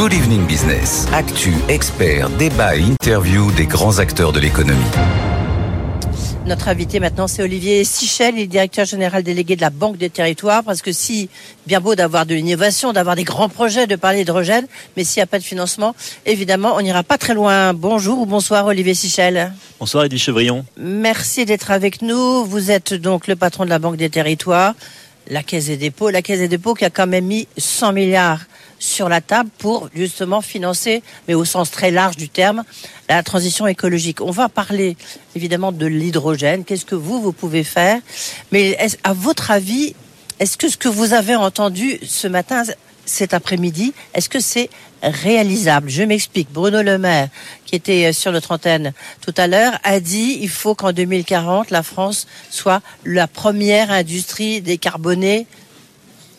Good Evening Business. Actu, experts, débat et interview des grands acteurs de l'économie. Notre invité maintenant, c'est Olivier Sichel, il est directeur général délégué de la Banque des Territoires, parce que si, bien beau d'avoir de l'innovation, d'avoir des grands projets, de parler d'hydrogène, mais s'il n'y a pas de financement, évidemment, on n'ira pas très loin. Bonjour ou bonsoir Olivier Sichel. Bonsoir Edith Chevrillon. Merci d'être avec nous. Vous êtes donc le patron de la Banque des Territoires, la Caisse des dépôts, la Caisse des dépôts qui a quand même mis 100 milliards sur la table pour justement financer, mais au sens très large du terme, la transition écologique. On va parler évidemment de l'hydrogène. Qu'est-ce que vous, vous pouvez faire? Mais à votre avis, est-ce que ce que vous avez entendu ce matin, cet après-midi, est-ce que c'est réalisable? Je m'explique. Bruno Le Maire, qui était sur notre antenne tout à l'heure, a dit il faut qu'en 2040, la France soit la première industrie décarbonée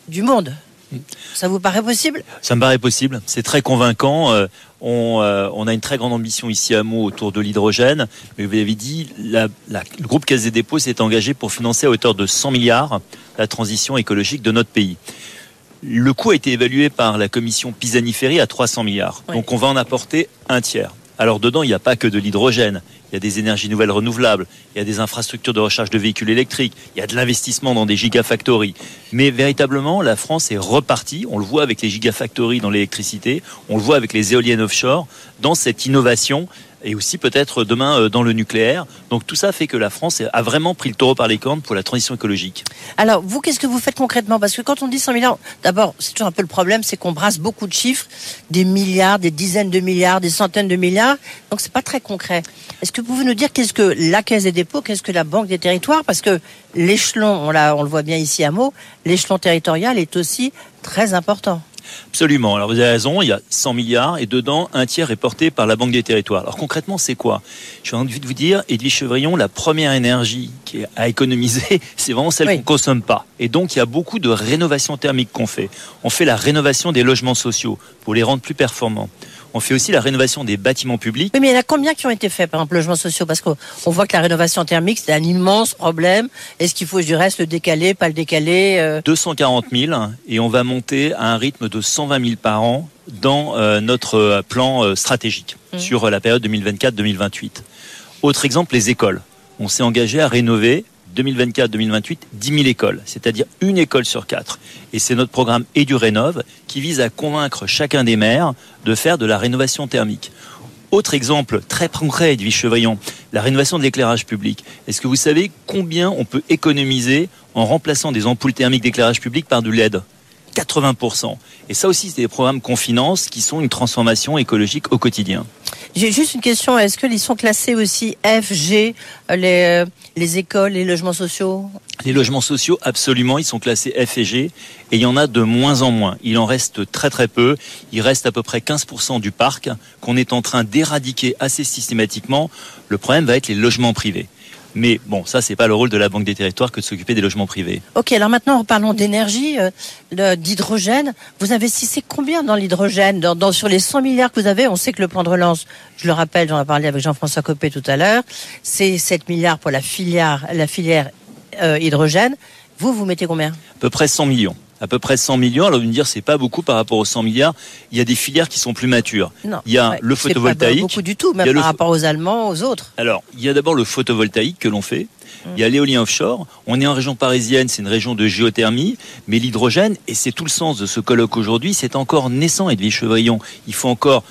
du monde. Ça vous paraît possible? Ça me paraît possible. C'est très convaincant. Euh, on, euh, on, a une très grande ambition ici à Meaux autour de l'hydrogène. Mais vous avez dit, la, la, le groupe Caisse des dépôts s'est engagé pour financer à hauteur de 100 milliards la transition écologique de notre pays. Le coût a été évalué par la commission Pisani-Ferry à 300 milliards. Oui. Donc on va en apporter un tiers. Alors dedans, il n'y a pas que de l'hydrogène. Il y a des énergies nouvelles renouvelables, il y a des infrastructures de recharge de véhicules électriques, il y a de l'investissement dans des gigafactories. Mais véritablement, la France est repartie, on le voit avec les gigafactories dans l'électricité, on le voit avec les éoliennes offshore, dans cette innovation et aussi peut-être demain euh, dans le nucléaire. Donc tout ça fait que la France a vraiment pris le taureau par les cornes pour la transition écologique. Alors vous, qu'est-ce que vous faites concrètement? Parce que quand on dit 100 milliards, d'abord, c'est toujours un peu le problème, c'est qu'on brasse beaucoup de chiffres, des milliards, des dizaines de milliards, des centaines de milliards. Donc c'est pas très concret. Est-ce que vous pouvez nous dire qu'est-ce que la Caisse des dépôts, qu'est-ce que la Banque des territoires Parce que l'échelon, on, on le voit bien ici à Meaux, l'échelon territorial est aussi très important. Absolument. Alors vous avez raison, il y a 100 milliards et dedans, un tiers est porté par la Banque des Territoires. Alors concrètement, c'est quoi? J'ai envie de vous dire, Edwige Chevrillon, la première énergie qui est à économiser, c'est vraiment celle oui. qu'on consomme pas. Et donc, il y a beaucoup de rénovation thermique qu'on fait. On fait la rénovation des logements sociaux pour les rendre plus performants. On fait aussi la rénovation des bâtiments publics. Oui, mais il y en a combien qui ont été faits, par exemple, logements sociaux? Parce qu'on voit que la rénovation thermique, c'est un immense problème. Est-ce qu'il faut du reste le décaler, pas le décaler euh... 240 000 et on va monter à un rythme de 120 000 par an dans euh, notre plan euh, stratégique mmh. sur la période 2024-2028. Autre exemple, les écoles. On s'est engagé à rénover 2024-2028 10 000 écoles, c'est-à-dire une école sur quatre. Et c'est notre programme EduRénov qui vise à convaincre chacun des maires de faire de la rénovation thermique. Autre exemple très concret, Edwige Chevrillon, la rénovation de l'éclairage public. Est-ce que vous savez combien on peut économiser en remplaçant des ampoules thermiques d'éclairage public par du LED? 80%. Et ça aussi, c'est des programmes qu'on finance qui sont une transformation écologique au quotidien. J'ai juste une question. Est-ce qu'ils sont classés aussi F, G, les, les écoles, les logements sociaux? Les logements sociaux, absolument, ils sont classés F et G. Et il y en a de moins en moins. Il en reste très très peu. Il reste à peu près 15% du parc qu'on est en train d'éradiquer assez systématiquement. Le problème va être les logements privés. Mais bon, ça, c'est pas le rôle de la Banque des Territoires que de s'occuper des logements privés. Ok, alors maintenant, parlons d'énergie, euh, d'hydrogène. Vous investissez combien dans l'hydrogène dans, dans, Sur les 100 milliards que vous avez, on sait que le plan de relance, je le rappelle, j'en ai parlé avec Jean-François Copé tout à l'heure, c'est 7 milliards pour la filière, la filière euh, hydrogène. Vous, vous mettez combien? À peu près 100 millions à peu près 100 millions. Alors, vous me dire, c'est pas beaucoup par rapport aux 100 milliards. Il y a des filières qui sont plus matures. Non, il y a ouais, le photovoltaïque. Pas beaucoup du tout, même par rapport aux Allemands, aux autres. Alors, il y a d'abord le photovoltaïque que l'on fait. Il y a l'éolien offshore. On est en région parisienne, c'est une région de géothermie, mais l'hydrogène, et c'est tout le sens de ce colloque aujourd'hui, c'est encore naissant, Edwige Chevrillon. Il faut encore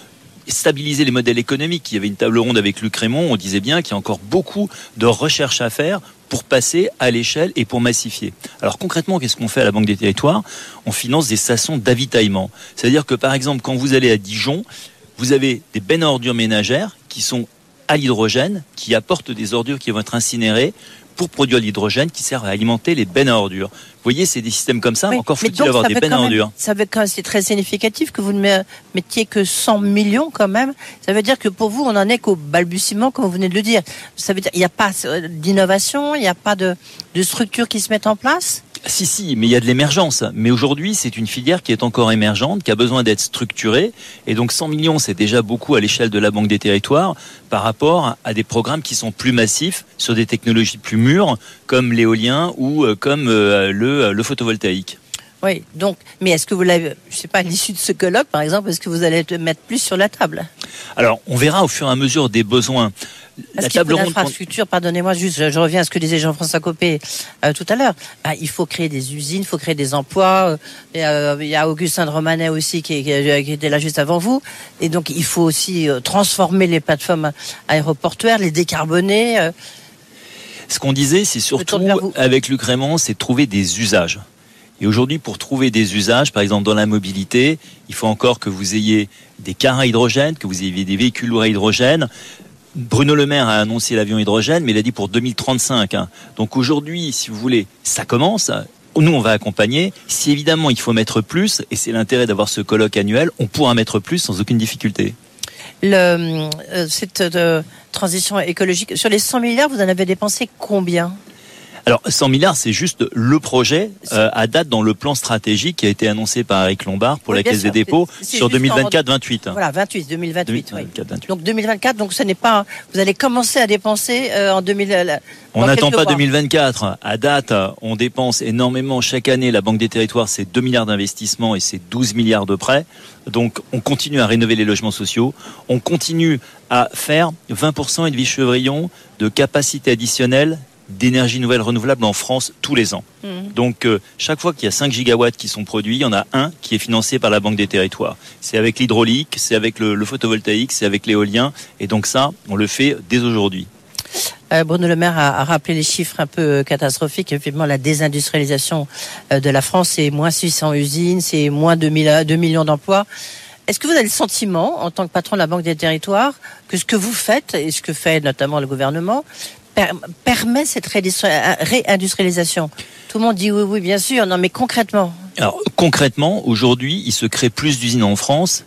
stabiliser les modèles économiques. Il y avait une table ronde avec Luc Raymond, on disait bien qu'il y a encore beaucoup de recherche à faire pour passer à l'échelle et pour massifier. Alors concrètement, qu'est-ce qu'on fait à la Banque des Territoires? On finance des stations d'avitaillement. C'est-à-dire que par exemple, quand vous allez à Dijon, vous avez des bennes ordures ménagères qui sont à l'hydrogène, qui apportent des ordures qui vont être incinérées pour produire l'hydrogène qui sert à alimenter les bennes à ordures. Vous voyez, c'est des systèmes comme ça. Oui, Encore faut-il avoir des bennes à ordures. Ça veut c'est très significatif que vous ne mettiez que 100 millions quand même. Ça veut dire que pour vous, on en est qu'au balbutiement, comme vous venez de le dire. Ça veut dire qu'il n'y a pas d'innovation, il n'y a pas de, de structures qui se mettent en place? Si, si, mais il y a de l'émergence. Mais aujourd'hui, c'est une filière qui est encore émergente, qui a besoin d'être structurée. Et donc 100 millions, c'est déjà beaucoup à l'échelle de la Banque des Territoires par rapport à des programmes qui sont plus massifs sur des technologies plus mûres, comme l'éolien ou comme le, le photovoltaïque. Oui, donc, mais est-ce que vous l'avez, je sais pas, à l'issue de ce colloque, par exemple, est-ce que vous allez mettre plus sur la table? Alors, on verra au fur et à mesure des besoins. La table ronde. L'infrastructure, pardonnez-moi, juste, je, reviens à ce que disait Jean-François Copé euh, tout à l'heure. Bah, il faut créer des usines, il faut créer des emplois. Euh, il y a Augustin de Romanet aussi qui, qui, était là juste avant vous. Et donc, il faut aussi euh, transformer les plateformes aéroportuaires, les décarboner. Ce qu'on disait, c'est surtout avec Luc Raymond, c'est trouver des usages. Et aujourd'hui, pour trouver des usages, par exemple dans la mobilité, il faut encore que vous ayez des cars à hydrogène, que vous ayez des véhicules lourds à hydrogène. Bruno Le Maire a annoncé l'avion hydrogène, mais il a dit pour 2035. Hein. Donc aujourd'hui, si vous voulez, ça commence. Nous, on va accompagner. Si évidemment il faut mettre plus, et c'est l'intérêt d'avoir ce colloque annuel, on pourra mettre plus sans aucune difficulté. Euh, cette euh, transition écologique, sur les 100 milliards, vous en avez dépensé combien? Alors 100 milliards, c'est juste le projet euh, à date dans le plan stratégique qui a été annoncé par Eric Lombard pour la Caisse des dépôts sur 2024-28. Voilà, 28, 2028. Donc 2024, donc ce n'est pas. Vous allez commencer à dépenser euh, en 2000. Euh, on n'attend pas 2024. À date, on dépense énormément chaque année. La Banque des Territoires, c'est 2 milliards d'investissements et c'est 12 milliards de prêts. Donc, on continue à rénover les logements sociaux. On continue à faire 20% et de chevrillon de capacité additionnelle d'énergie nouvelle renouvelable en France tous les ans. Mhm. Donc euh, chaque fois qu'il y a 5 gigawatts qui sont produits, il y en a un qui est financé par la Banque des Territoires. C'est avec l'hydraulique, c'est avec le, photovoltaïque, c'est avec l'éolien. Et donc ça, on le fait dès aujourd'hui. Euh, Bruno Le Maire a, rappelé les chiffres un peu euh, catastrophiques. Effectivement, la désindustrialisation de la France, c'est moins 600 usines, c'est moins de 2 millions d'emplois. Est-ce que vous avez le sentiment, en tant que patron de la Banque des Territoires, que ce que vous faites, et ce que fait notamment le gouvernement, permet cette réindustrialisation Tout le monde dit oui, oui, bien sûr. Non, mais concrètement Alors, concrètement, aujourd'hui, il se crée plus d'usines en France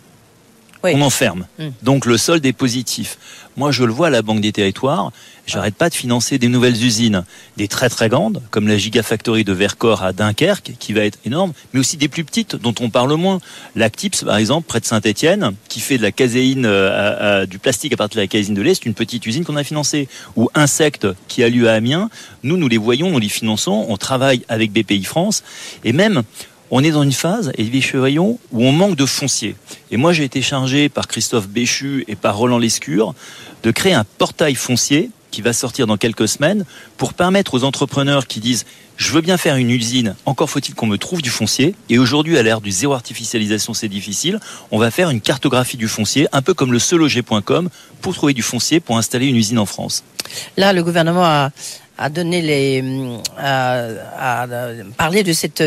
on enferme. Hmm. Donc le solde est positif. Moi, je le vois à la Banque des Territoires. J'arrête pas de financer des nouvelles usines, des très très grandes, comme la Gigafactory de Vercors à Dunkerque, qui va être énorme, mais aussi des plus petites, dont on parle moins. L'Actips, par exemple, près de Saint-Etienne, qui fait de la caséine, euh, du plastique à partir de la caséine de lait, c'est une petite usine qu'on a financée. Ou Insectes, qui a lieu à Amiens, nous, nous les voyons, nous les finançons, on travaille avec BPI France, et même, on est dans une phase, Olivier Chevrillon, où on manque de foncier. Et moi, j'ai été chargé par Christophe Béchu et par Roland Lescure de créer un portail foncier qui va sortir dans quelques semaines pour permettre aux entrepreneurs qui disent je veux bien faire une usine, encore faut-il qu'on me trouve du foncier. Et aujourd'hui, à l'ère du zéro artificialisation, c'est difficile. On va faire une cartographie du foncier, un peu comme le seloger.com, pour trouver du foncier pour installer une usine en France. Là, le gouvernement a, a donné les, à, à, parler de cette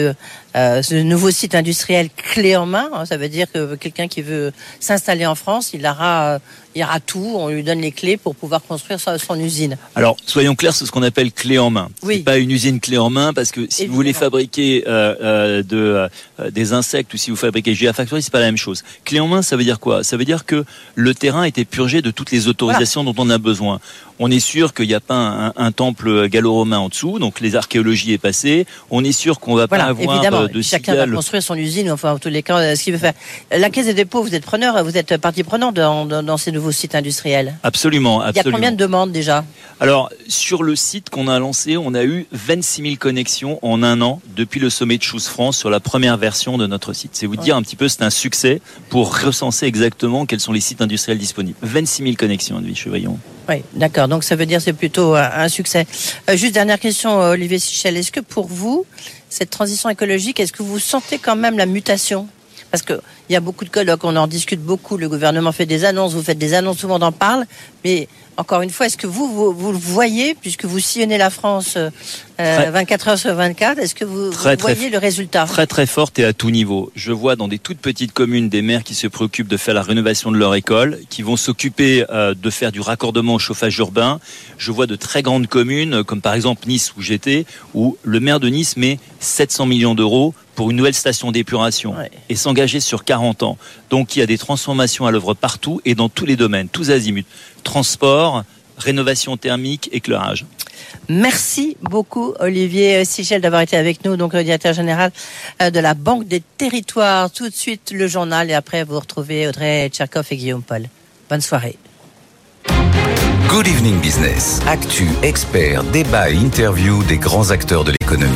euh, ce nouveau site industriel clé en main. Ça veut dire que quelqu'un qui veut s'installer en France, il aura il aura tout. On lui donne les clés pour pouvoir construire son, usine. Alors soyons clairs, c'est ce qu'on appelle clé en main. Oui. Pas une usine clé en main parce que si vous voulez fabriquer euh, euh, de, euh, des insectes ou si vous fabriquez Gigafactory, c'est pas la même chose. Clé en main, ça veut dire quoi? Ça veut dire que le terrain a été purgé de toutes les autorisations dont on a besoin. On est sûr qu'il n'y a pas un, temple gallo-romain en dessous, donc les archéologies est passées. On est sûr qu'on va pas avoir euh, Chacun va construire son usine, enfin en tous les cas, ce qu'il veut faire. La Caisse des dépôts, vous êtes preneur, vous êtes partie prenante dans, dans, ces nouveaux sites industriels. Absolument, absolument. Il y a combien de demandes déjà Alors sur le site qu'on a lancé, on a eu 26 000 connexions en un an depuis le sommet de Choose France sur la première version de notre site. C'est vous dire un petit peu, c'est un succès pour recenser exactement quels sont les sites industriels disponibles. 26 000 connexions, Edwige Chevrillon. Oui, d'accord. Donc ça veut dire c'est plutôt un, succès. Euh, juste dernière question, euh, Olivier Sichel. Est-ce que pour vous, cette transition écologique, est-ce que vous sentez quand même la mutation? Parce qu'il y a beaucoup de colloques, on en discute beaucoup, le gouvernement fait des annonces, vous faites des annonces, tout le monde en parle, mais encore une fois, est-ce que vous, vous, le voyez, puisque vous sillonnez la France 24 euh, heures sur 24, est-ce que vous, voyez le résultat Très très forte et à tout niveau. Je vois dans des toutes petites communes des maires qui se préoccupent de faire la rénovation de leur école, qui vont s'occuper euh, de faire du raccordement au chauffage urbain. Je vois de très grandes communes, comme par exemple Nice où j'étais, où le maire de Nice met 700 millions d'euros pour une nouvelle station d'épuration et s'engager sur 40 ans. Donc il y a des transformations à l'œuvre partout et dans tous les domaines, tous azimuts. Transport, rénovation thermique, éclairage. Merci beaucoup Olivier Sigel d'avoir été avec nous, donc le directeur général euh, de la Banque des Territoires. Tout de suite le journal et après vous retrouvez Audrey Tcherkov et Guillaume Paul. Bonne soirée. Good Evening Business. Actu, experts, débat et interview des grands acteurs de l'économie.